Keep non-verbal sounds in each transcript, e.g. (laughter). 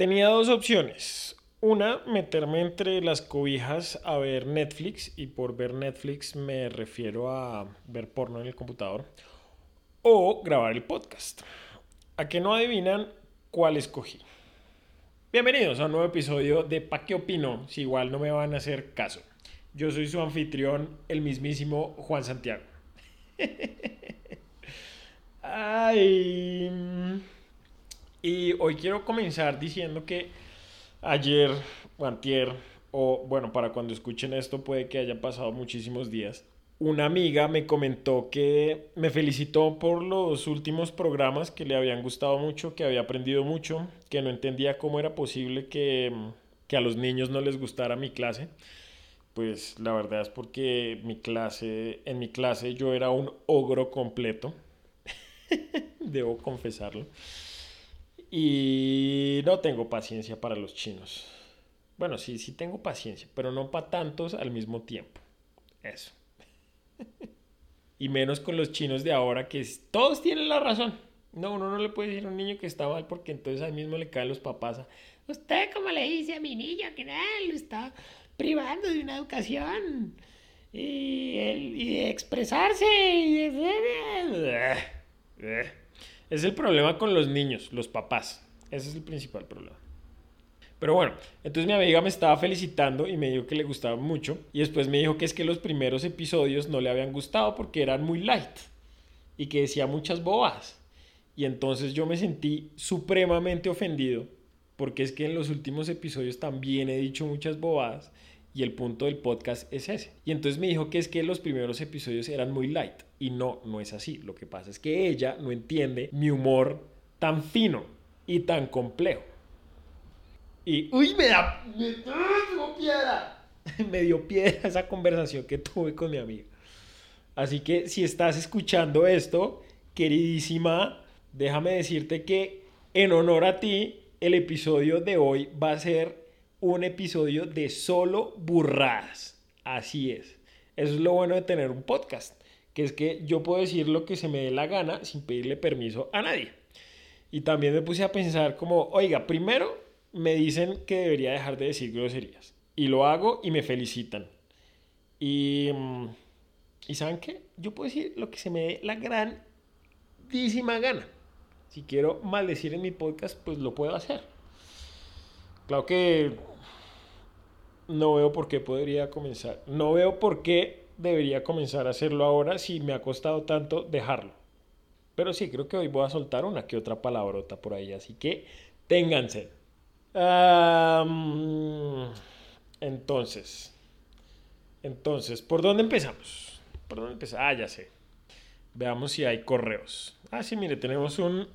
Tenía dos opciones. Una, meterme entre las cobijas a ver Netflix, y por ver Netflix me refiero a ver porno en el computador, o grabar el podcast. ¿A que no adivinan cuál escogí? Bienvenidos a un nuevo episodio de Pa' qué opino, si igual no me van a hacer caso. Yo soy su anfitrión, el mismísimo Juan Santiago. (laughs) Ay. Y hoy quiero comenzar diciendo que ayer o antier, o bueno, para cuando escuchen esto puede que haya pasado muchísimos días, una amiga me comentó que me felicitó por los últimos programas que le habían gustado mucho, que había aprendido mucho, que no entendía cómo era posible que, que a los niños no les gustara mi clase. Pues la verdad es porque mi clase, en mi clase yo era un ogro completo, (laughs) debo confesarlo. Y no tengo paciencia para los chinos. Bueno, sí, sí tengo paciencia, pero no para tantos al mismo tiempo. Eso. (laughs) y menos con los chinos de ahora que todos tienen la razón. No, uno no le puede decir a un niño que está mal porque entonces ahí mismo le caen los papás. Usted, como le dice a mi niño, que no, lo está privando de una educación y, y de expresarse. Y de... Es el problema con los niños, los papás. Ese es el principal problema. Pero bueno, entonces mi amiga me estaba felicitando y me dijo que le gustaba mucho. Y después me dijo que es que los primeros episodios no le habían gustado porque eran muy light y que decía muchas bobas. Y entonces yo me sentí supremamente ofendido porque es que en los últimos episodios también he dicho muchas bobadas y el punto del podcast es ese. Y entonces me dijo que es que los primeros episodios eran muy light. Y no, no es así. Lo que pasa es que ella no entiende mi humor tan fino y tan complejo. Y, uy, me da, me, dio piedra. (laughs) me dio piedra esa conversación que tuve con mi amiga. Así que si estás escuchando esto, queridísima, déjame decirte que en honor a ti, el episodio de hoy va a ser un episodio de solo burradas. Así es. Eso es lo bueno de tener un podcast, que es que yo puedo decir lo que se me dé la gana sin pedirle permiso a nadie. Y también me puse a pensar como, oiga, primero me dicen que debería dejar de decir groserías. Y lo hago y me felicitan. Y, mm, ¿y ¿saben qué? Yo puedo decir lo que se me dé la grandísima gana. Si quiero maldecir en mi podcast, pues lo puedo hacer. Claro que no veo por qué podría comenzar. No veo por qué debería comenzar a hacerlo ahora si me ha costado tanto dejarlo. Pero sí, creo que hoy voy a soltar una que otra palabrota por ahí, así que ténganse. entonces, entonces, ¿por dónde empezamos? ¿Por dónde empezamos? Ah, ya sé. Veamos si hay correos. Ah, sí, mire, tenemos un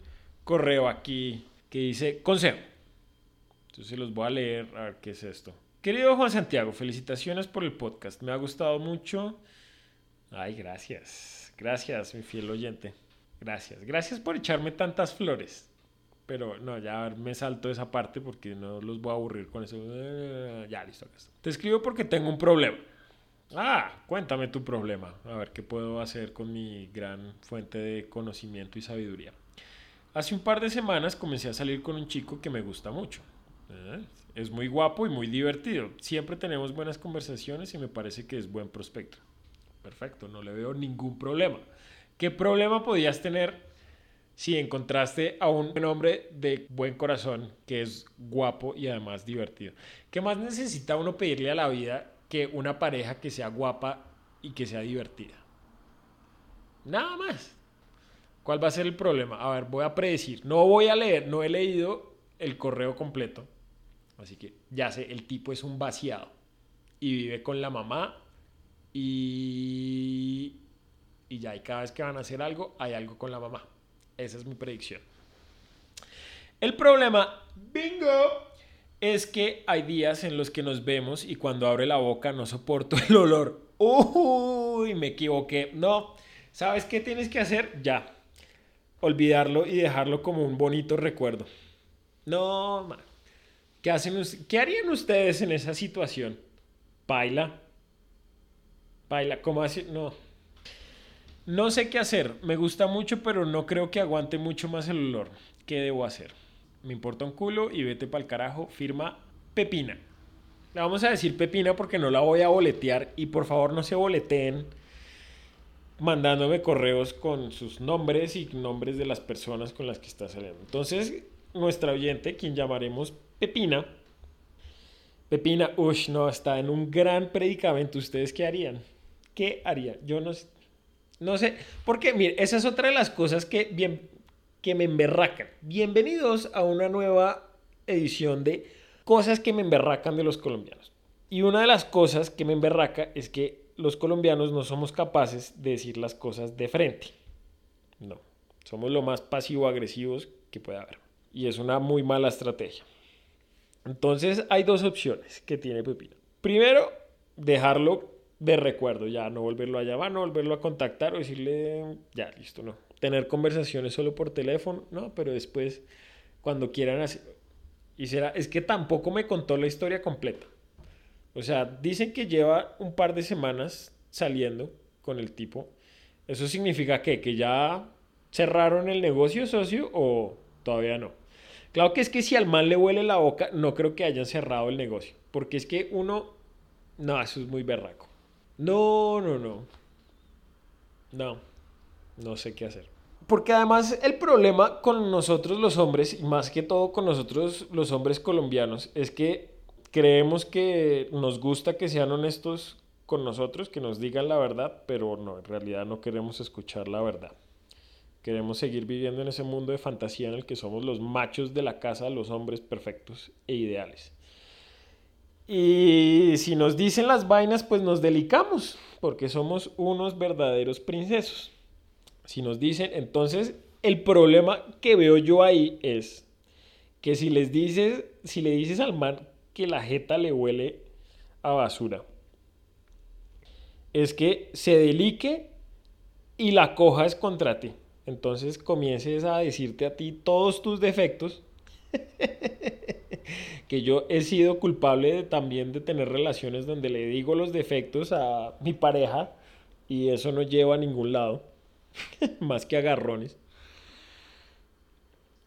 correo aquí que dice consejo. Entonces los voy a leer a ver qué es esto. Querido Juan Santiago, felicitaciones por el podcast. Me ha gustado mucho. Ay, gracias. Gracias, mi fiel oyente. Gracias. Gracias por echarme tantas flores. Pero no, ya me salto esa parte porque no los voy a aburrir con eso. Ya, listo. Te escribo porque tengo un problema. Ah, cuéntame tu problema. A ver qué puedo hacer con mi gran fuente de conocimiento y sabiduría. Hace un par de semanas comencé a salir con un chico que me gusta mucho. ¿Eh? Es muy guapo y muy divertido. Siempre tenemos buenas conversaciones y me parece que es buen prospecto. Perfecto, no le veo ningún problema. ¿Qué problema podías tener si encontraste a un hombre de buen corazón que es guapo y además divertido? ¿Qué más necesita uno pedirle a la vida que una pareja que sea guapa y que sea divertida? Nada más. ¿Cuál va a ser el problema? A ver, voy a predecir. No voy a leer, no he leído el correo completo Así que ya sé, el tipo es un vaciado. Y vive con la mamá. Y, y ya, y cada vez que van a hacer algo, hay algo con la mamá. Esa es mi predicción. El problema, bingo, es que hay días en los que nos vemos y cuando abre la boca no soporto (laughs) el olor. Uy, me equivoqué. No, ¿sabes qué tienes que hacer? Ya. Olvidarlo y dejarlo como un bonito recuerdo. No, man. ¿Qué, hacen, ¿Qué harían ustedes en esa situación? Paila. Paila, ¿cómo así? No. No sé qué hacer. Me gusta mucho, pero no creo que aguante mucho más el olor. ¿Qué debo hacer? me importa un culo y vete pa'l carajo, firma Pepina. Le vamos a decir Pepina porque no la voy a boletear y por favor no se boleteen mandándome correos con sus nombres y nombres de las personas con las que está saliendo. Entonces, nuestra oyente, quien llamaremos Pepina, Pepina, uff, no, está en un gran predicamento. ¿Ustedes qué harían? ¿Qué harían? Yo no, no sé, porque esa es otra de las cosas que, bien, que me emberracan. Bienvenidos a una nueva edición de cosas que me emberracan de los colombianos. Y una de las cosas que me emberraca es que los colombianos no somos capaces de decir las cosas de frente. No, somos lo más pasivo-agresivos que puede haber. Y es una muy mala estrategia. Entonces hay dos opciones que tiene Pepino. Primero, dejarlo de recuerdo, ya no volverlo a llamar, no volverlo a contactar o decirle, ya, listo, no. Tener conversaciones solo por teléfono, no, pero después, cuando quieran hacer... Y será, es que tampoco me contó la historia completa. O sea, dicen que lleva un par de semanas saliendo con el tipo. ¿Eso significa qué? ¿Que ya cerraron el negocio, socio, o todavía no? Claro que es que si al mal le huele la boca, no creo que hayan cerrado el negocio. Porque es que uno... No, eso es muy berraco. No, no, no. No. No sé qué hacer. Porque además el problema con nosotros los hombres, y más que todo con nosotros los hombres colombianos, es que creemos que nos gusta que sean honestos con nosotros, que nos digan la verdad, pero no, en realidad no queremos escuchar la verdad. Queremos seguir viviendo en ese mundo de fantasía en el que somos los machos de la casa, los hombres perfectos e ideales. Y si nos dicen las vainas, pues nos delicamos, porque somos unos verdaderos princesos. Si nos dicen, entonces el problema que veo yo ahí es que si les dices, si le dices al man que la jeta le huele a basura. Es que se delique y la cojas contra ti. Entonces comiences a decirte a ti todos tus defectos. (laughs) que yo he sido culpable también de tener relaciones donde le digo los defectos a mi pareja y eso no lleva a ningún lado. (laughs) Más que agarrones.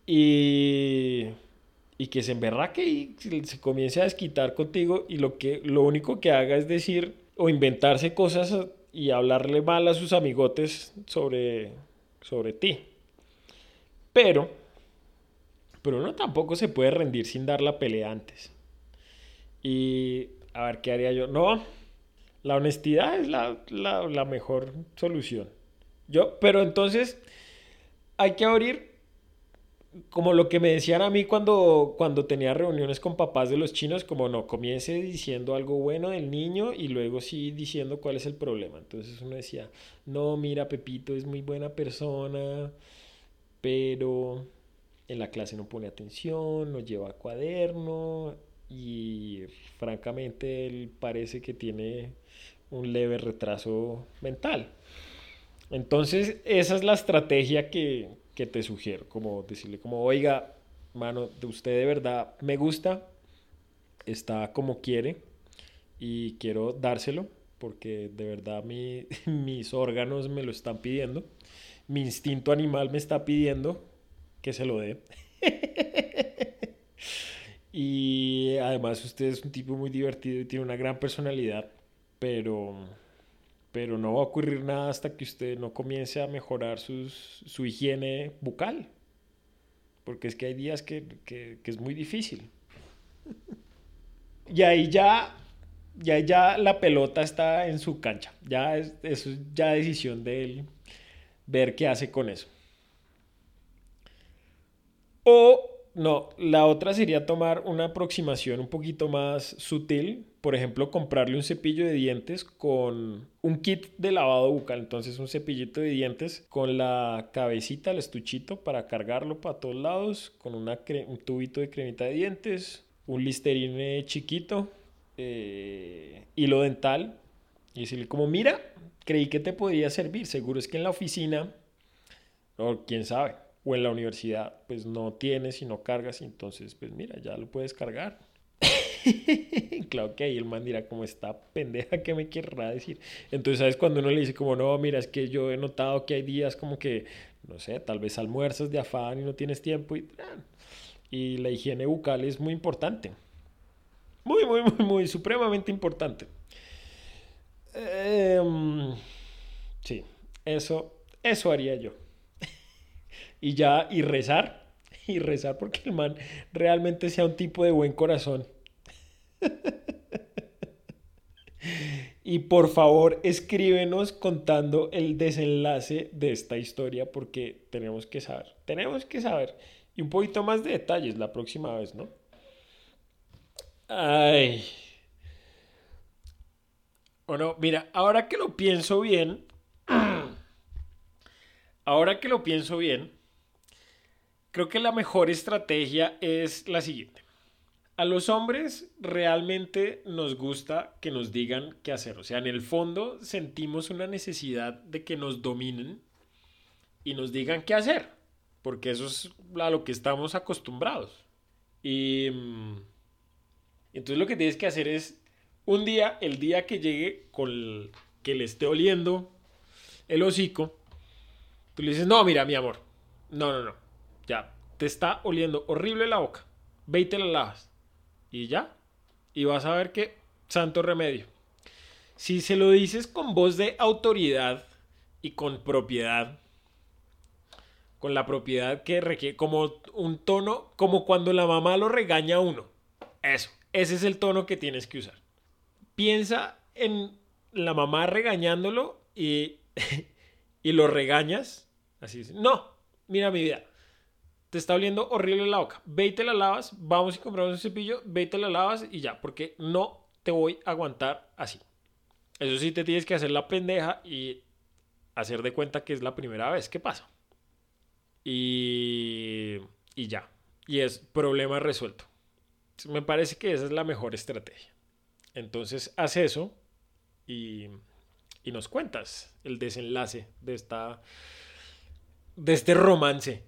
Y y que se emberraque y se comience a desquitar contigo y lo, que, lo único que haga es decir o inventarse cosas y hablarle mal a sus amigotes sobre, sobre ti. Pero, pero uno tampoco se puede rendir sin dar la pelea antes. Y a ver, ¿qué haría yo? No, la honestidad es la, la, la mejor solución. Yo, pero entonces hay que abrir como lo que me decían a mí cuando, cuando tenía reuniones con papás de los chinos, como no, comience diciendo algo bueno del niño y luego sí diciendo cuál es el problema. Entonces uno decía, no, mira, Pepito es muy buena persona, pero en la clase no pone atención, no lleva cuaderno y francamente él parece que tiene un leve retraso mental. Entonces esa es la estrategia que, que te sugiero, como decirle como, oiga, mano, de usted de verdad me gusta, está como quiere y quiero dárselo porque de verdad mi, (laughs) mis órganos me lo están pidiendo, mi instinto animal me está pidiendo que se lo dé. (laughs) y además usted es un tipo muy divertido y tiene una gran personalidad, pero pero no va a ocurrir nada hasta que usted no comience a mejorar su higiene bucal. Porque es que hay días que, es muy difícil. y ahí ya, ya, la pelota está en su cancha. Ya es, es ya decisión de él ver qué hace con eso. O no, la otra sería tomar una aproximación un poquito más sutil por ejemplo, comprarle un cepillo de dientes con un kit de lavado bucal. Entonces, un cepillito de dientes con la cabecita, el estuchito para cargarlo para todos lados, con una un tubito de cremita de dientes, un listerine chiquito, eh, hilo dental. Y decirle como, mira, creí que te podía servir. Seguro es que en la oficina, o quién sabe, o en la universidad, pues no tienes y no cargas. Entonces, pues mira, ya lo puedes cargar (laughs) claro que ahí el man dirá, como está pendeja, ¿qué me querrá decir? Entonces, ¿sabes? Cuando uno le dice como, no, mira, es que yo he notado que hay días como que, no sé, tal vez almuerzas de afán y no tienes tiempo y... Y la higiene bucal es muy importante. Muy, muy, muy, muy, supremamente importante. Em, sí, eso, eso haría yo. (laughs) y ya, y rezar, (laughs) y rezar porque el man realmente sea un tipo de buen corazón. Y por favor, escríbenos contando el desenlace de esta historia porque tenemos que saber, tenemos que saber. Y un poquito más de detalles la próxima vez, ¿no? Ay. Bueno, mira, ahora que lo pienso bien, (clears throat) ahora que lo pienso bien, creo que la mejor estrategia es la siguiente. A los hombres realmente nos gusta que nos digan qué hacer. O sea, en el fondo sentimos una necesidad de que nos dominen y nos digan qué hacer. Porque eso es a lo que estamos acostumbrados. Y mm, entonces lo que tienes que hacer es un día, el día que llegue con que le esté oliendo el hocico, tú le dices, no, mira, mi amor, no, no, no, ya, te está oliendo horrible la boca, ve y te la lavas. Y ya, y vas a ver que santo remedio. Si se lo dices con voz de autoridad y con propiedad, con la propiedad que requiere, como un tono, como cuando la mamá lo regaña a uno. Eso. Ese es el tono que tienes que usar. Piensa en la mamá regañándolo y, (laughs) y lo regañas. Así es. No, mira mi vida. Te está oliendo horrible la boca. Ve y te la lavas. Vamos y compramos un cepillo. Ve y te la lavas y ya. Porque no te voy a aguantar así. Eso sí, te tienes que hacer la pendeja y hacer de cuenta que es la primera vez que pasa. Y, y ya. Y es problema resuelto. Me parece que esa es la mejor estrategia. Entonces, haz eso y, y nos cuentas el desenlace de esta de este romance.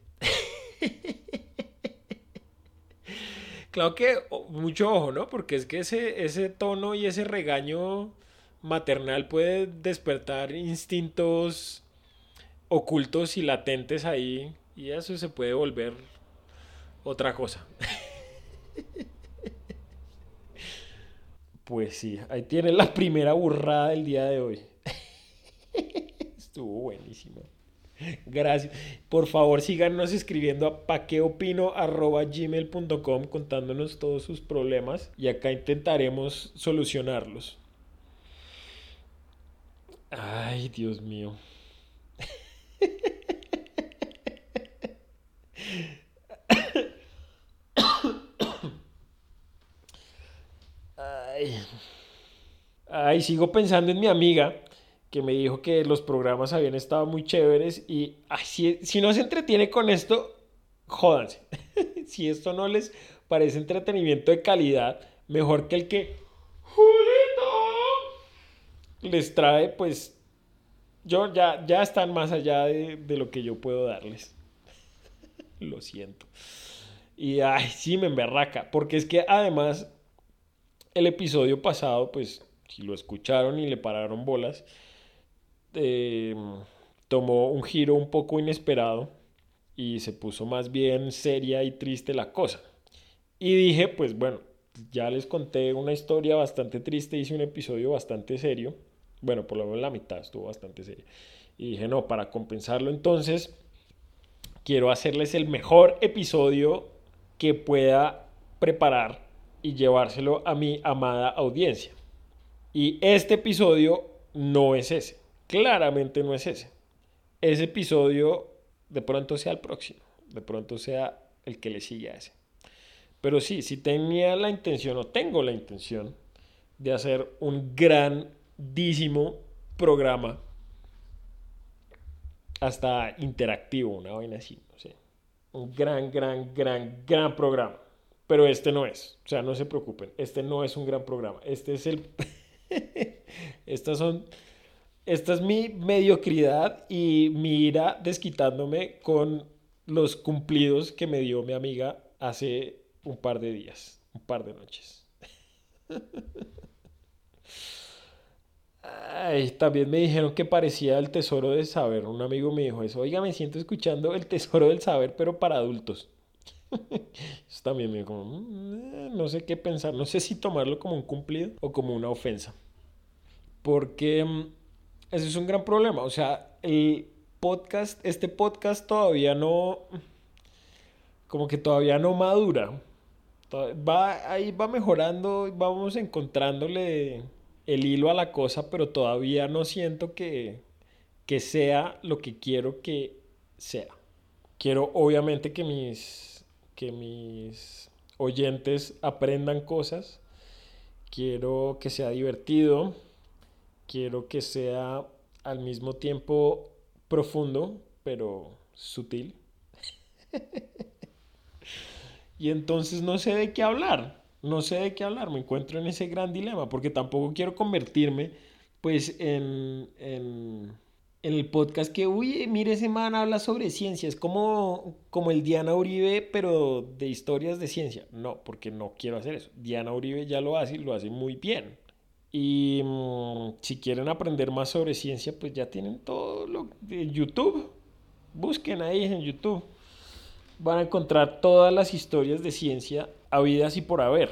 Claro que mucho ojo, ¿no? Porque es que ese, ese tono y ese regaño maternal puede despertar instintos ocultos y latentes ahí y eso se puede volver otra cosa. (laughs) Pues sí, ahí tiene la primera burrada del día de hoy. (laughs) Estuvo buenísimo. (laughs) Gracias. Por favor, síganos escribiendo a paqueopino.gmail.com contándonos todos sus problemas y acá intentaremos solucionarlos. Ay, Dios mío. (coughs) Ay. sigo pensando en mi amiga que me dijo que los programas habían estado muy chéveres y si, no se entretiene con esto, jódanse. (laughs) si esto no les parece entretenimiento de calidad, mejor que el que les trae, pues yo ya, ya están más allá de, de lo que yo puedo darles. (laughs) lo siento. Y ay, sí me emberraca, porque es que además el episodio pasado, pues si lo escucharon y le pararon bolas, eh, tomó un giro un poco inesperado y se puso más bien seria y triste la cosa. Y dije, pues bueno, ya les conté una historia bastante triste, hice un episodio bastante serio, bueno, por lo menos la mitad estuvo bastante serio. Y dije, no, para compensarlo entonces, quiero hacerles el mejor episodio que pueda preparar y llevárselo a mi amada audiencia. Y este episodio no es ese. Claramente no es ese. Ese episodio de pronto sea el próximo. De pronto sea el que le sigue a ese. Pero sí, si tenía la intención o tengo la intención de hacer un grandísimo programa hasta interactivo, una vaina así, no sé. Un gran, gran, gran, gran programa. Pero este no es. O sea, no se preocupen. Este no es un gran programa. Este es el... (laughs) Estas son... Esta es mi mediocridad y mi ira desquitándome con los cumplidos que me dio mi amiga hace un par de días, un par de noches. Ay, también me dijeron que parecía el tesoro del saber. Un amigo me dijo eso. Oiga, me siento escuchando el tesoro del saber, pero para adultos. (laughs) Eso también me como, mm, no sé qué pensar, no sé si tomarlo como un cumplido o como una ofensa. Porque mm, ese es un gran problema. O sea, el podcast, este podcast todavía no, como que todavía no madura. Va, ahí va mejorando, vamos encontrándole el hilo a la cosa, pero todavía no siento que, que sea lo que quiero que sea. Quiero obviamente que mis, que mis oyentes aprendan cosas. Quiero que sea divertido. Quiero que sea al mismo tiempo profundo, pero sutil. (laughs) y entonces no sé de qué hablar, no sé de qué hablar, me encuentro en ese gran dilema, porque tampoco quiero convertirme pues en, en, el podcast que, uy, mire, ese man habla sobre ciencia, es como, como el Diana Uribe, pero de historias de ciencia. No, porque no quiero hacer eso. Diana Uribe ya lo hace y lo hace muy bien. Y mm, si quieren aprender más sobre ciencia, pues ya tienen todo lo de YouTube. Busquen ahí en YouTube van a encontrar todas las historias de ciencia habidas y por haber.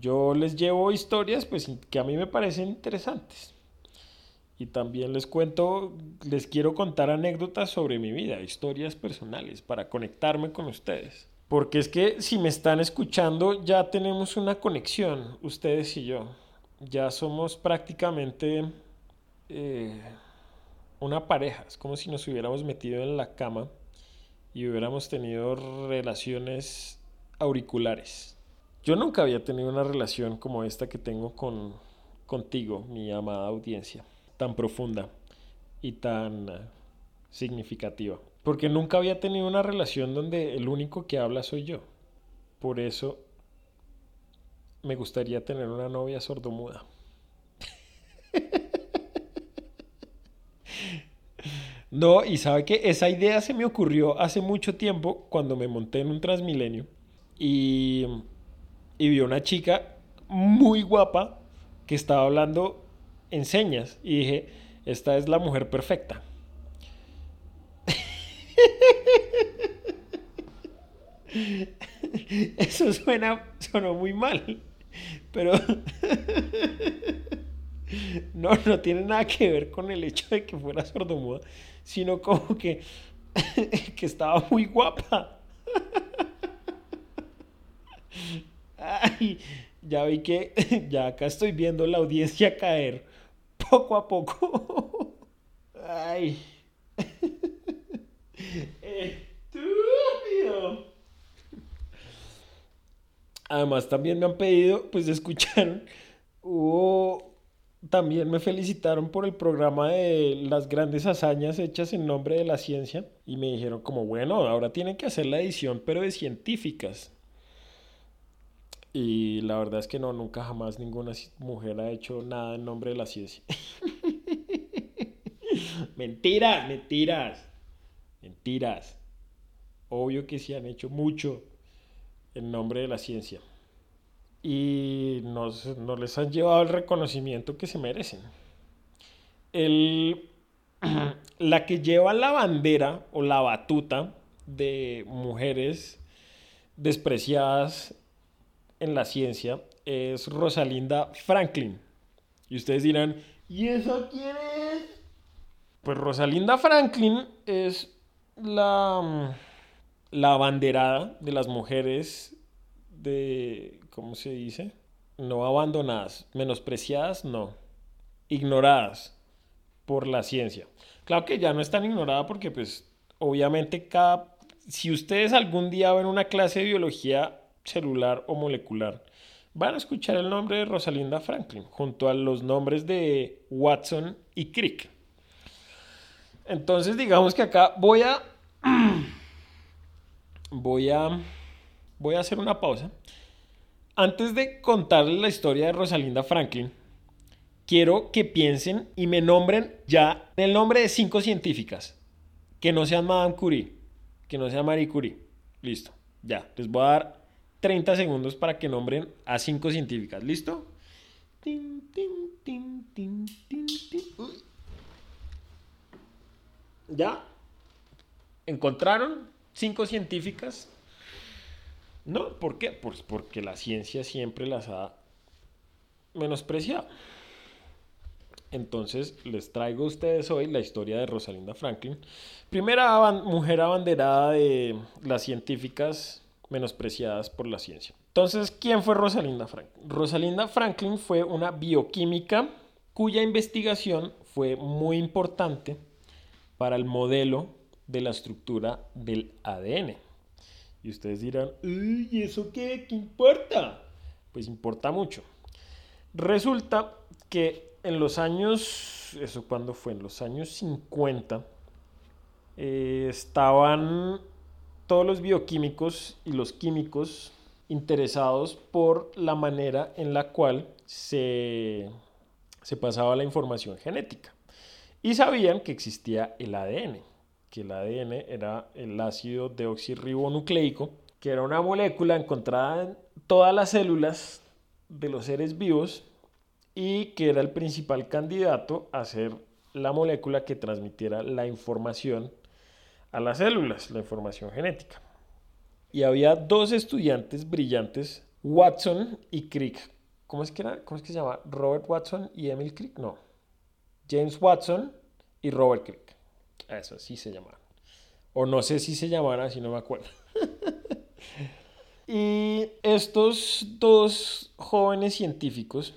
Yo les llevo historias pues que a mí me parecen interesantes. Y también les cuento, les quiero contar anécdotas sobre mi vida, historias personales para conectarme con ustedes. Porque es que si me están escuchando ya tenemos una conexión, ustedes y yo. Ya somos prácticamente eh, una pareja. Es como si nos hubiéramos metido en la cama y hubiéramos tenido relaciones auriculares. Yo nunca había tenido una relación como esta que tengo con, contigo, mi amada audiencia, tan profunda y tan eh, significativa. Porque nunca había tenido una relación donde el único que habla soy yo. Por eso me gustaría tener una novia sordomuda. No, y sabe que esa idea se me ocurrió hace mucho tiempo cuando me monté en un Transmilenio y, y vi una chica muy guapa que estaba hablando en señas y dije, esta es la mujer perfecta. (laughs) Eso suena, sonó muy mal, pero (laughs) no, no tiene nada que ver con el hecho de que fuera sordomuda, sino como que, (laughs) que estaba muy guapa. Ay, ya vi que (laughs) ya acá estoy viendo la audiencia caer poco a poco. Ay. Además también me han pedido, pues escuchar, hubo también me felicitaron por el programa de las grandes hazañas hechas en nombre de la ciencia y me dijeron como, bueno, ahora tienen que hacer la edición, pero de científicas. Y la verdad es que no, nunca jamás ninguna mujer ha hecho nada en nombre de la ciencia. (laughs) mentiras, mentiras, mentiras. Obvio que sí han hecho mucho en nombre de la ciencia y no, les han llevado el reconocimiento que se merecen. (clears throat) la que lleva la bandera o la batuta de mujeres despreciadas en la ciencia es Rosalinda Franklin. Y ustedes dirán, ¿y eso quién es? Pues Rosalinda Franklin es la, la abanderada de las mujeres de ¿cómo se dice? No abandonadas, menospreciadas, no, ignoradas por la ciencia. Claro que ya no están ignoradas porque pues obviamente cada... Si ustedes algún día ven una clase de biología celular o molecular, van a escuchar el nombre de Rosalinda Franklin junto a los nombres de Watson y Crick. Entonces digamos que acá voy a... (clears throat) voy a... Voy a hacer una pausa antes de contarles la historia de Rosalinda Franklin, quiero que piensen y me nombren ya el nombre de cinco científicas que no sean Madame Curie, que no sean Marie Curie. Listo, ya, les voy a dar 30 segundos para que nombren a cinco científicas. ¿Listo? ¿Ya? ¿Encontraron cinco científicas? No, ¿por qué? Pues porque la ciencia siempre las ha menospreciado. Entonces les traigo a ustedes hoy la historia de Rosalinda Franklin, primera mujer abanderada de las científicas menospreciadas por la ciencia. Entonces, ¿quién fue Rosalinda Franklin? Rosalinda Franklin fue una bioquímica cuya investigación fue muy importante para el modelo de la estructura del ADN. Y ustedes dirán, ¿y eso qué? ¿Qué importa? Pues importa mucho. Resulta que en los años, ¿eso cuándo fue? En los años 50, eh, estaban todos los bioquímicos y los químicos interesados por la manera en la cual se, se pasaba la información genética. Y sabían que existía el ADN, que el ADN era el ácido deoxirribonucleico, que era una molécula encontrada en todas las células de los seres vivos y que era el principal candidato a ser la molécula que transmitiera la información a las células, la información genética. Y había dos estudiantes brillantes, Watson y Crick. ¿Cómo es que era? ¿Cómo es que se llama? Robert Watson y Emil Crick? No. James Watson y Robert Crick. Eso sí se llamaban. O no sé si se llamaran, si no me acuerdo. (laughs) y estos dos jóvenes científicos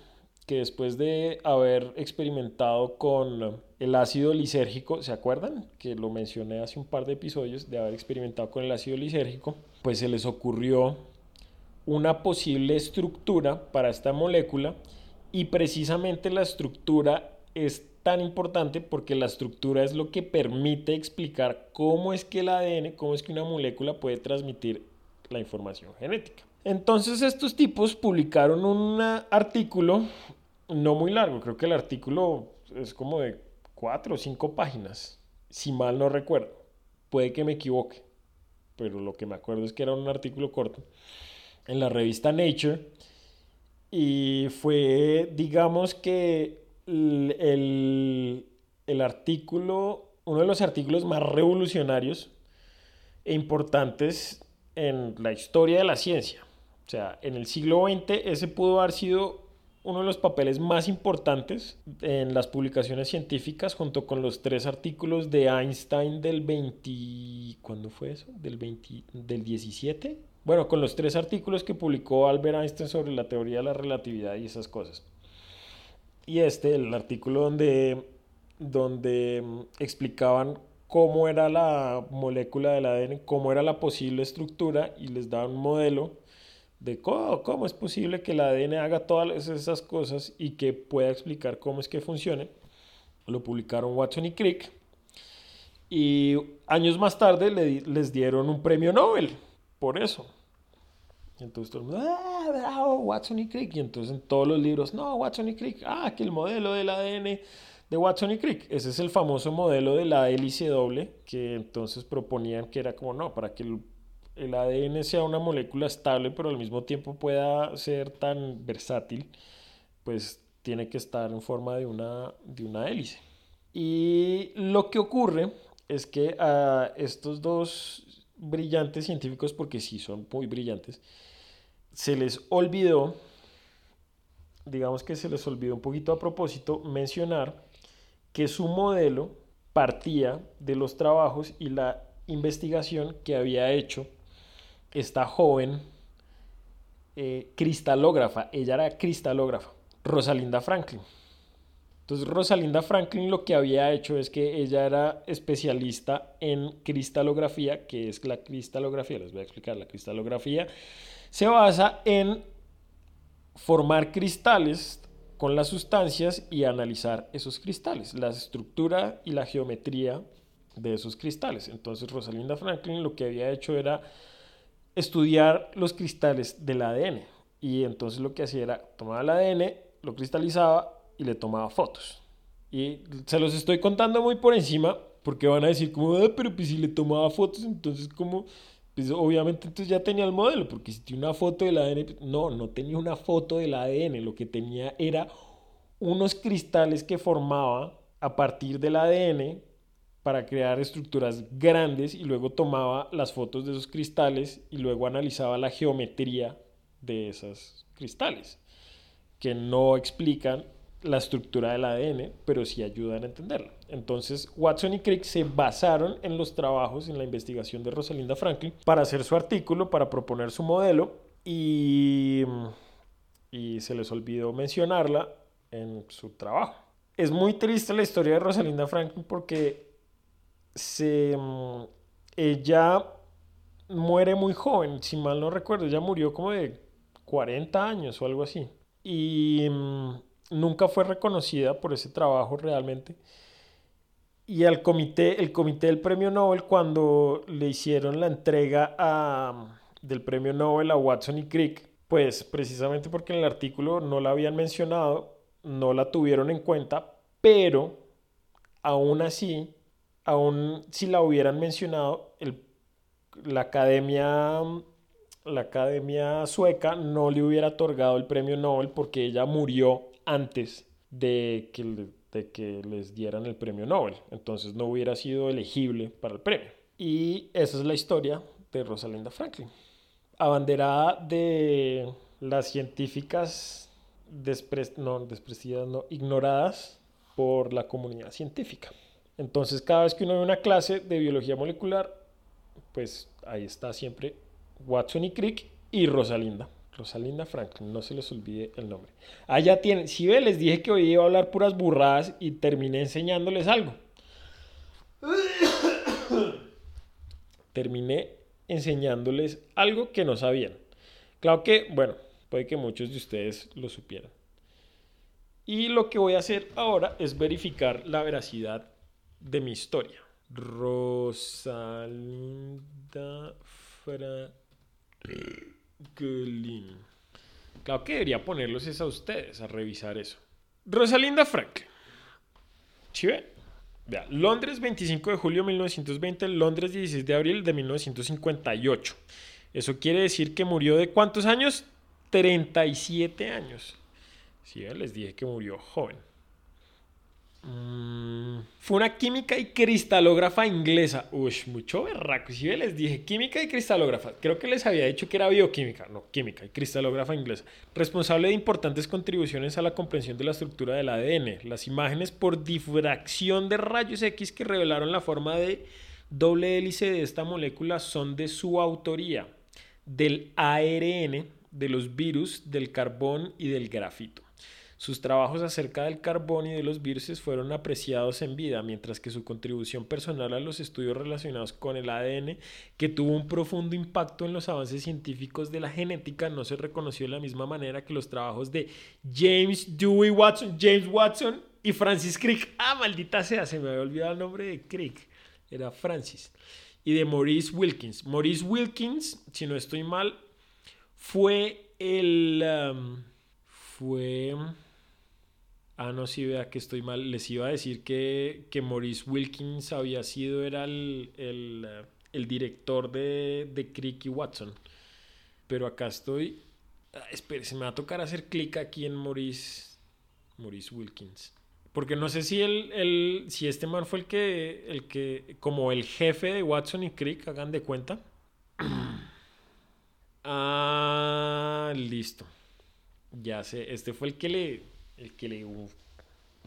que después de haber experimentado con el ácido lisérgico, ¿se acuerdan? Que lo mencioné hace un par de episodios, de haber experimentado con el ácido lisérgico, pues se les ocurrió una posible estructura para esta molécula y precisamente la estructura es tan importante porque la estructura es lo que permite explicar cómo es que el ADN, cómo es que una molécula puede transmitir la información genética. Entonces estos tipos publicaron un artículo no muy largo, creo que el artículo es como de cuatro o cinco páginas, si mal no recuerdo. Puede que me equivoque, pero lo que me acuerdo es que era un artículo corto en la revista Nature y fue, digamos que el, el artículo, uno de los artículos más revolucionarios e importantes en la historia de la ciencia. O sea, en el siglo XX ese pudo haber sido uno de los papeles más importantes en las publicaciones científicas junto con los tres artículos de Einstein del 20... ¿Cuándo fue eso? ¿Del, 20, del 17? Bueno, con los tres artículos que publicó Albert Einstein sobre la teoría de la relatividad y esas cosas. Y este, el artículo donde, donde mm, explicaban cómo era la molécula del ADN, cómo era la posible estructura y les daban un modelo de cómo, es posible que el ADN haga todas esas cosas y que pueda explicar cómo es que funcione. Lo publicaron Watson y Crick. Y años más tarde les dieron un premio Nobel por eso. Entonces todo el mundo, ah, Watson y Crick. Y entonces en todos los libros, no, Watson y Crick, ah, que el modelo del ADN de Watson y Crick. Ese es el famoso modelo de la hélice doble que entonces proponían que era como, no, para que el el ADN sea una molécula estable, pero al mismo tiempo pueda ser tan versátil, pues tiene que estar en forma de una, de una hélice. Y lo que ocurre es que a estos dos brillantes científicos, porque sí son muy brillantes, se les olvidó, digamos que se les olvidó un poquito a propósito mencionar que su modelo partía de los trabajos y la investigación que había hecho esta joven eh, cristalógrafa, ella era cristalógrafa, Rosalinda Franklin. Entonces Rosalinda Franklin lo que había hecho es que ella era especialista en cristalografía, que es la cristalografía, les voy a explicar, la cristalografía se basa en formar cristales con las sustancias y analizar esos cristales, la estructura y la geometría de esos cristales. Entonces Rosalinda Franklin lo que había hecho era estudiar los cristales del ADN. Y entonces lo que hacía era tomaba el ADN, lo cristalizaba y le tomaba fotos. Y se los estoy contando muy por encima porque van a decir como, ah, pero pues si le tomaba fotos, entonces como, pues obviamente entonces ya tenía el modelo, porque si tiene una foto del ADN, pues, no, no tenía una foto del ADN, lo que tenía era unos cristales que formaba a partir del ADN para crear estructuras grandes y luego tomaba las fotos de esos cristales y luego analizaba la geometría de esos cristales, que no explican la estructura del ADN, pero sí ayudan a entenderla. Entonces, Watson y Crick se basaron en los trabajos, en la investigación de Rosalinda Franklin, para hacer su artículo, para proponer su modelo, y, y se les olvidó mencionarla en su trabajo. Es muy triste la historia de Rosalinda Franklin porque se, mm, ella muere muy joven, si mal no recuerdo, ella murió como de 40 años o algo así. Y mm, nunca fue reconocida por ese trabajo realmente. Y al comité, el comité del premio Nobel, cuando le hicieron la entrega a, del premio Nobel a Watson y Crick, pues precisamente porque en el artículo no la habían mencionado, no la tuvieron en cuenta, pero aún así, aún si la hubieran mencionado, el, la academia la academia sueca no le hubiera otorgado el premio Nobel porque ella murió antes de que, les dieran el premio Nobel. Entonces no hubiera sido elegible para el premio. Y esa es la historia de Rosalind Franklin. Abanderada de las científicas no, despreciadas, no, ignoradas por la comunidad científica. Entonces cada vez que uno ve una clase de biología molecular, pues ahí está siempre Watson y Crick y Rosalinda. Rosalinda Franklin, no se les olvide el nombre. Allá ah, tienen, si ve, les dije que hoy iba a hablar puras burradas y terminé enseñándoles algo. (coughs) terminé enseñándoles algo que no sabían. Claro que, bueno, puede que muchos de ustedes lo supieran. Y lo que voy a hacer ahora es verificar la veracidad de mi historia. Rosalinda Franklin. Claro que debería ponerlos es a ustedes a revisar eso. Rosalinda Franklin. ¿Sí Vea, Londres 25 de julio de 1920, Londres 16 de abril de 1958. Eso quiere decir que murió de cuántos años? 37 años. Sí, les dije que murió joven. Mm, fue una química y cristalógrafa inglesa. Uy, mucho berraco. Si les dije química y cristalógrafa. Creo que les había dicho que era bioquímica. No, química y cristalógrafa inglesa. Responsable de importantes contribuciones a la comprensión de la estructura del ADN. Las imágenes por difracción de rayos X que revelaron la forma de doble hélice de esta molécula son de su autoría. Del ARN, de los virus, del carbón y del grafito. Sus trabajos acerca del carbón y de los virus fueron apreciados en vida, mientras que su contribución personal a los estudios relacionados con el ADN, que tuvo un profundo impacto en los avances científicos de la genética, no se reconoció de la misma manera que los trabajos de James Dewey Watson, James Watson y Francis Crick. Ah, maldita sea, se me había olvidado el nombre de Crick. Era Francis. Y de Maurice Wilkins. Maurice Wilkins, si no estoy mal, fue el... Um, fue Ah, no, sí, vea que estoy mal. Les iba a decir que, que Maurice Wilkins había sido, era el, el, eh, director de, de Crick y Watson. Pero acá estoy. Ah, espere, se me va a tocar hacer clic aquí en Maurice, Maurice Wilkins. Porque no sé si el, el, si este man fue el que, el que, como el jefe de Watson y Crick, hagan de cuenta. (clears throat) ah, listo. Ya sé, este fue el que le, el que le...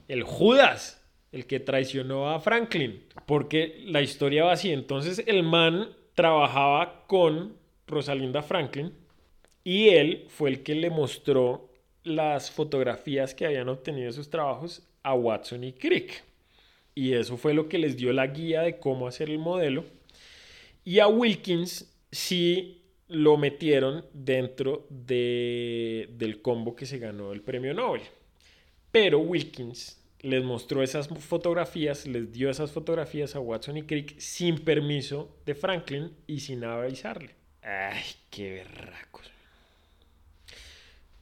El Judas, el que traicionó a Franklin. Porque la historia va así. Entonces el man trabajaba con Rosalinda Franklin y él fue el que le mostró las fotografías que habían obtenido sus trabajos a Watson y Crick. Y eso fue lo que les dio la guía de cómo hacer el modelo. Y a Wilkins sí lo metieron dentro de, del combo que se ganó el premio Nobel. Pero Wilkins les mostró esas fotografías, les dio esas fotografías a Watson y Crick sin permiso de Franklin y sin avisarle. Ay, qué berracos.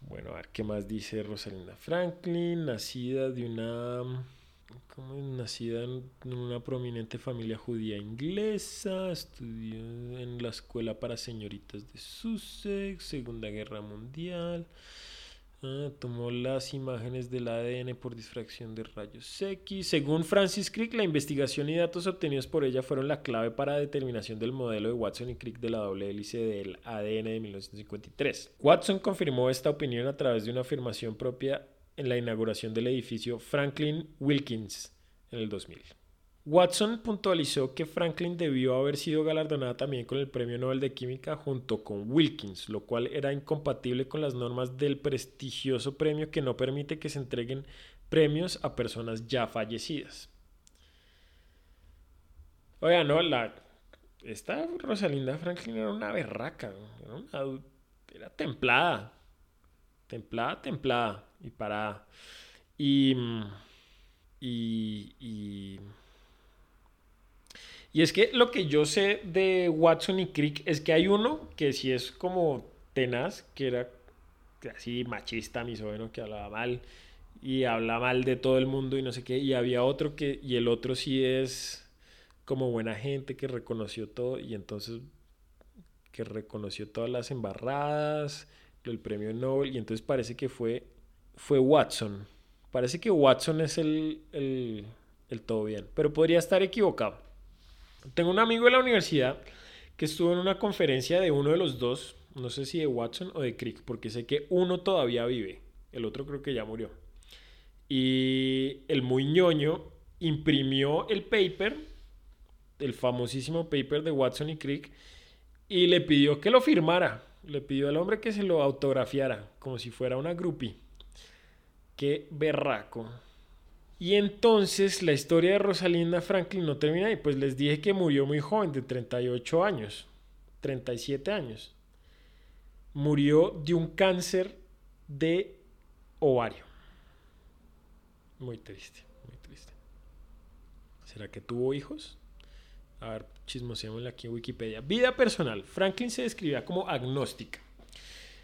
Bueno, a ver qué más dice Rosalinda Franklin, nacida de una como nacida en una prominente familia judía inglesa, estudió en la escuela para señoritas de Sussex, Segunda Guerra Mundial. Ah, tomó las imágenes del ADN por difracción de rayos X. Según Francis Crick, la investigación y datos obtenidos por ella fueron la clave para la determinación del modelo de Watson y Crick de la doble hélice del ADN de 1953. Watson confirmó esta opinión a través de una afirmación propia en la inauguración del edificio Franklin Wilkins en el 2000. Watson puntualizó que Franklin debió haber sido galardonada también con el Premio Nobel de Química junto con Wilkins, lo cual era incompatible con las normas del prestigioso premio que no permite que se entreguen premios a personas ya fallecidas. Oiga, no, la esta Rosalinda Franklin era una berraca, era, era templada, templada, templada y parada. Y, y y es que lo que yo sé de Watson y Crick es que hay uno que sí es como tenaz, que era así machista, misógeno, que hablaba mal y habla mal de todo el mundo y no sé qué. Y había otro que, y el otro sí es como buena gente que reconoció todo y entonces que reconoció todas las embarradas, el premio Nobel y entonces parece que fue, fue Watson. Parece que Watson es el, el todo bien, pero podría estar equivocado. Tengo un amigo de la universidad que estuvo en una conferencia de uno de los dos, no sé si de Watson o de Crick, porque sé que uno todavía vive, el otro creo que ya murió. Y el muy ñoño imprimió el paper, el famosísimo paper de Watson y Crick, y le pidió que lo firmara. Le pidió al hombre que se lo autografiara, como si fuera una groupie. Qué berraco. Y entonces la historia de Rosalinda Franklin no termina y pues les dije que murió muy joven, de 38 años, 37 años. Murió de un cáncer de ovario. Muy triste, muy triste. ¿Será que tuvo hijos? A ver, chismoseémosle aquí en Wikipedia. Vida personal. Franklin se describía como agnóstica.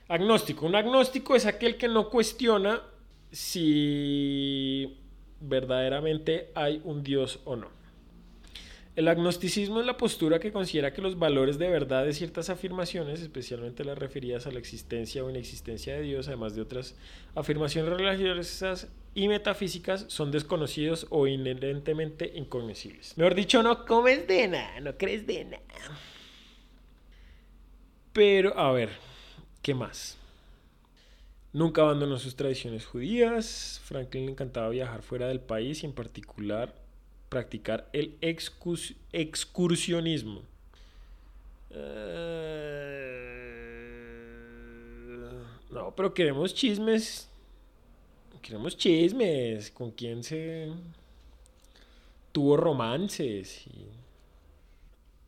Agnóstico. Un agnóstico es aquel que no cuestiona si verdaderamente hay un Dios o no. El agnosticismo es la postura que considera que los valores de verdad de ciertas afirmaciones, especialmente las referidas a la existencia o inexistencia de Dios, además de otras afirmaciones religiosas y metafísicas, son desconocidos o inherentemente incognoscibles. Mejor dicho, no comes de nada, no crees de nada. Pero, a ver, ¿qué más? Nunca abandonó sus tradiciones judías. Franklin le encantaba viajar fuera del país y en particular practicar el excursionismo. Eh, no, pero queremos chismes. Queremos chismes. ¿Con quién se tuvo romances?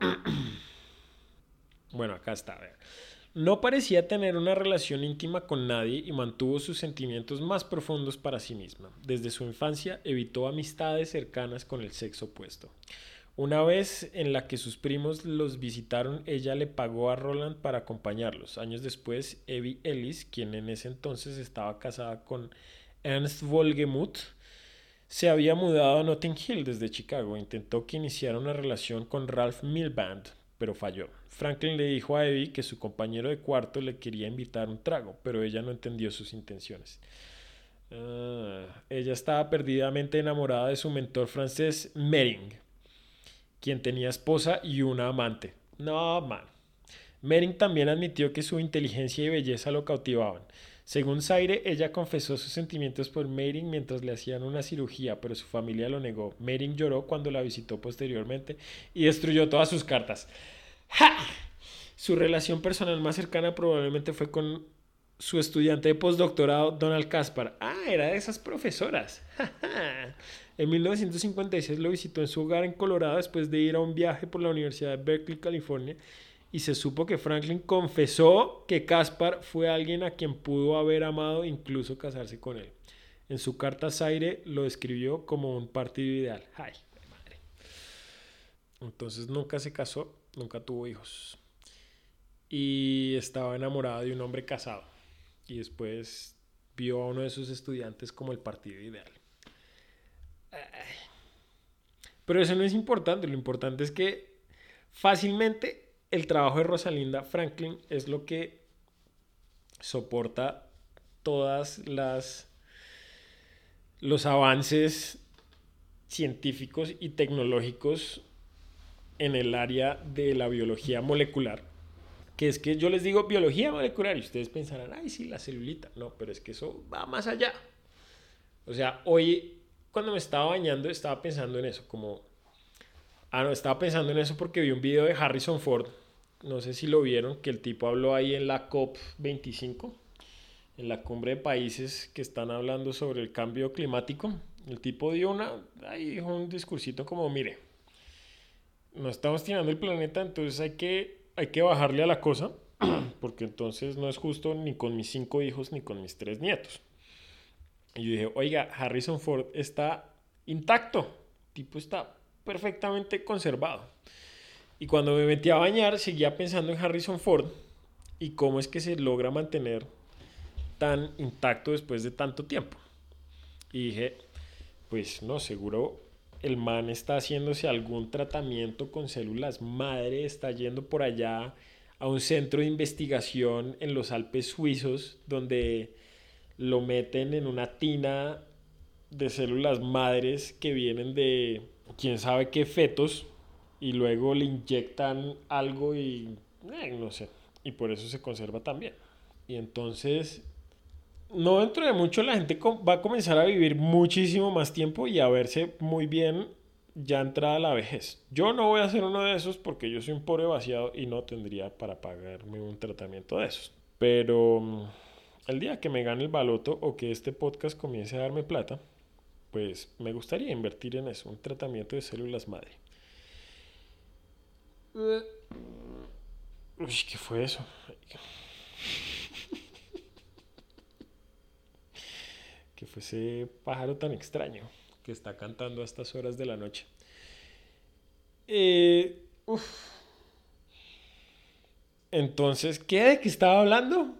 (coughs) bueno, acá está. A ver. No parecía tener una relación íntima con nadie y mantuvo sus sentimientos más profundos para sí misma. Desde su infancia evitó amistades cercanas con el sexo opuesto. Una vez en la que sus primos los visitaron, ella le pagó a Roland para acompañarlos. Años después, Evie Ellis, quien en ese entonces estaba casada con Ernst Wolgemuth, se había mudado a Notting Hill desde Chicago. Intentó que iniciara una relación con Ralph Milband, pero falló. Franklin le dijo a Evie que su compañero de cuarto le quería invitar un trago, pero ella no entendió sus intenciones. Ah, ella estaba perdidamente enamorada de su mentor francés Mering, quien tenía esposa y una amante. No, man. Mering también admitió que su inteligencia y belleza lo cautivaban. Según Zaire, ella confesó sus sentimientos por Mering mientras le hacían una cirugía, pero su familia lo negó. Mering lloró cuando la visitó posteriormente y destruyó todas sus cartas. Su relación personal más cercana probablemente fue con su estudiante de postdoctorado, Donald Caspar. Ah, era de esas profesoras. en 1956 lo visitó en su hogar en Colorado después de ir a un viaje por la Universidad de Berkeley, California, y se supo que Franklin confesó que Caspar fue alguien a quien pudo haber amado, incluso casarse con él. En su carta a Zaire lo describió como un partido ideal. Ay, madre. Entonces nunca se casó, nunca tuvo hijos. Y estaba enamorada de un hombre casado. Y después vio a uno de sus estudiantes como el partido ideal. Pero eso no es importante. Lo importante es que fácilmente el trabajo de Rosalinda Franklin es lo que soporta todas las los avances científicos y tecnológicos en el área de la biología molecular. Que es que yo les digo biología molecular y ustedes pensarán, ay, sí, la celulita. No, pero es que eso va más allá. O sea, hoy cuando me estaba bañando estaba pensando en eso, como... Ah, no, estaba pensando en eso porque vi un video de Harrison Ford, no sé si lo vieron, que el tipo habló ahí en la COP25, en la cumbre de países que están hablando sobre el cambio climático. El tipo dio una, ahí dijo un discursito como, mire, no estamos tirando el planeta, entonces hay que, hay que bajarle a la cosa, (clears throat) porque entonces no es justo ni con mis cinco hijos ni con mis tres nietos. Y yo dije, oiga, Harrison Ford está intacto, tipo está perfectamente conservado. Y cuando me metí a bañar, seguía pensando en Harrison Ford y cómo es que se logra mantener tan intacto después de tanto tiempo. Y dije, pues no, seguro el man está haciéndose algún tratamiento con células madre, está yendo por allá a un centro de investigación en los Alpes suizos donde lo meten en una tina de células madres que vienen de quién sabe qué fetos y luego le inyectan algo y eh, no sé, y por eso se conserva también. Y entonces no dentro de mucho la gente va a comenzar a vivir muchísimo más tiempo y a verse muy bien ya entrada la vejez. Yo no voy a ser uno de esos porque yo soy un pobre vaciado y no tendría para pagarme un tratamiento de esos. Pero mm, el día que me gane el baloto o que este podcast comience a darme plata, pues me gustaría invertir en eso, un tratamiento de células madre. Uy, ¿qué fue eso? Que fue ese pájaro tan extraño que está cantando a estas horas de la noche. Eh, entonces, ¿qué de qué estaba hablando?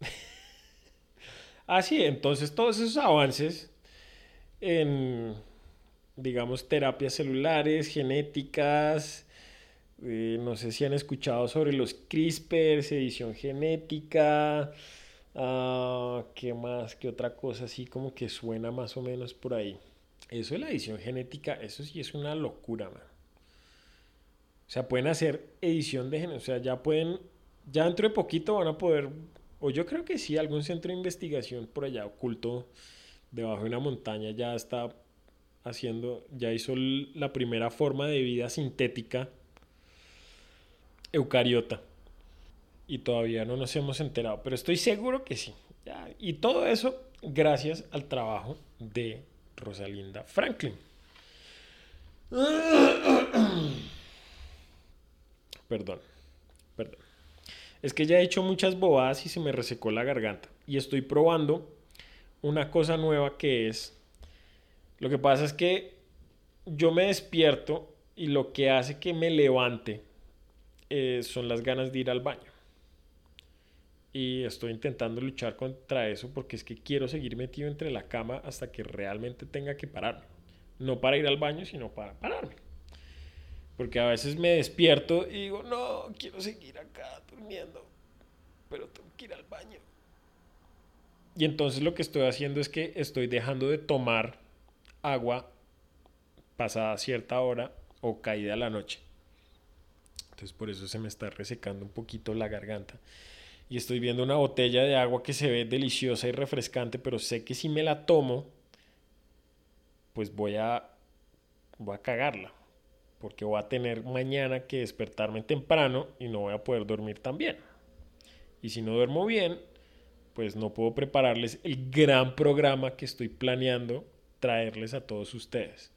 (laughs) ah, sí, entonces todos esos avances en, digamos, terapias celulares, genéticas, eh, no sé si han escuchado sobre los CRISPR, edición genética, Ah, ¿Qué más? ¿Qué otra cosa así como que suena más o menos por ahí? Eso de la edición genética, eso sí es una locura, man. O sea, pueden hacer edición de género. O sea, ya pueden, ya dentro de poquito van a poder, o yo creo que sí, algún centro de investigación por allá oculto debajo de una montaña ya está haciendo, ya hizo la primera forma de vida sintética eucariota y todavía no nos hemos enterado, pero estoy seguro que sí. Y todo eso gracias al trabajo de Rosalinda Franklin. (coughs) Perdón, perdón. Es que ya he hecho muchas bobadas y se me resecó la garganta. Y estoy probando una cosa nueva que es... Lo que pasa es que yo me despierto y lo que hace que me levante eh, son las ganas de ir al baño y estoy intentando luchar contra eso porque es que quiero seguir metido entre la cama hasta que realmente tenga que pararme. No para ir al baño, sino para pararme. Porque a veces me despierto y digo, no, quiero seguir acá durmiendo, pero tengo que ir al baño. Y entonces lo que estoy haciendo es que estoy dejando de tomar agua pasada cierta hora o caída la noche. Entonces por eso se me está resecando un poquito la garganta y estoy viendo una botella de agua que se ve deliciosa y refrescante, pero sé que si me la tomo, pues voy a, voy a cagarla, porque voy a tener mañana que despertarme temprano y no voy a poder dormir tan bien. Y si no duermo bien, pues no puedo prepararles el gran programa que estoy planeando traerles a todos ustedes.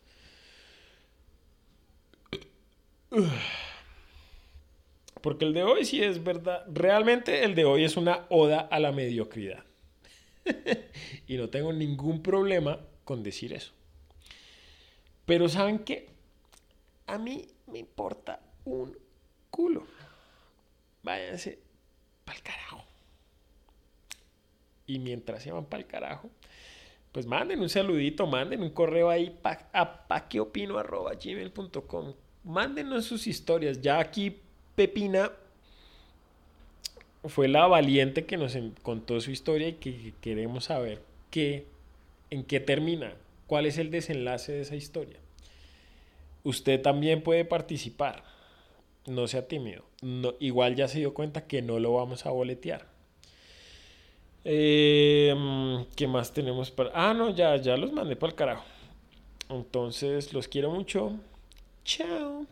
Porque el de hoy sí es verdad. Realmente el de hoy es una oda a la mediocridad. (laughs) y no tengo ningún problema con decir eso. Pero ¿saben qué? A mí me importa un culo. Váyanse pa'l carajo. Y mientras se van pa'l carajo, pues manden un saludito, manden un correo ahí a paqueopino.gmail.com. Mándenos sus historias. Ya aquí Pepina fue la valiente que nos contó su historia y que queremos saber qué, en qué termina, cuál es el desenlace de esa historia. Usted también puede participar. No sea tímido. igual ya se dio cuenta que no lo vamos a boletear. Em, ¿Qué más tenemos para.? Ah, no, ya, ya los mandé para el carajo. Entonces, los quiero mucho. Chao.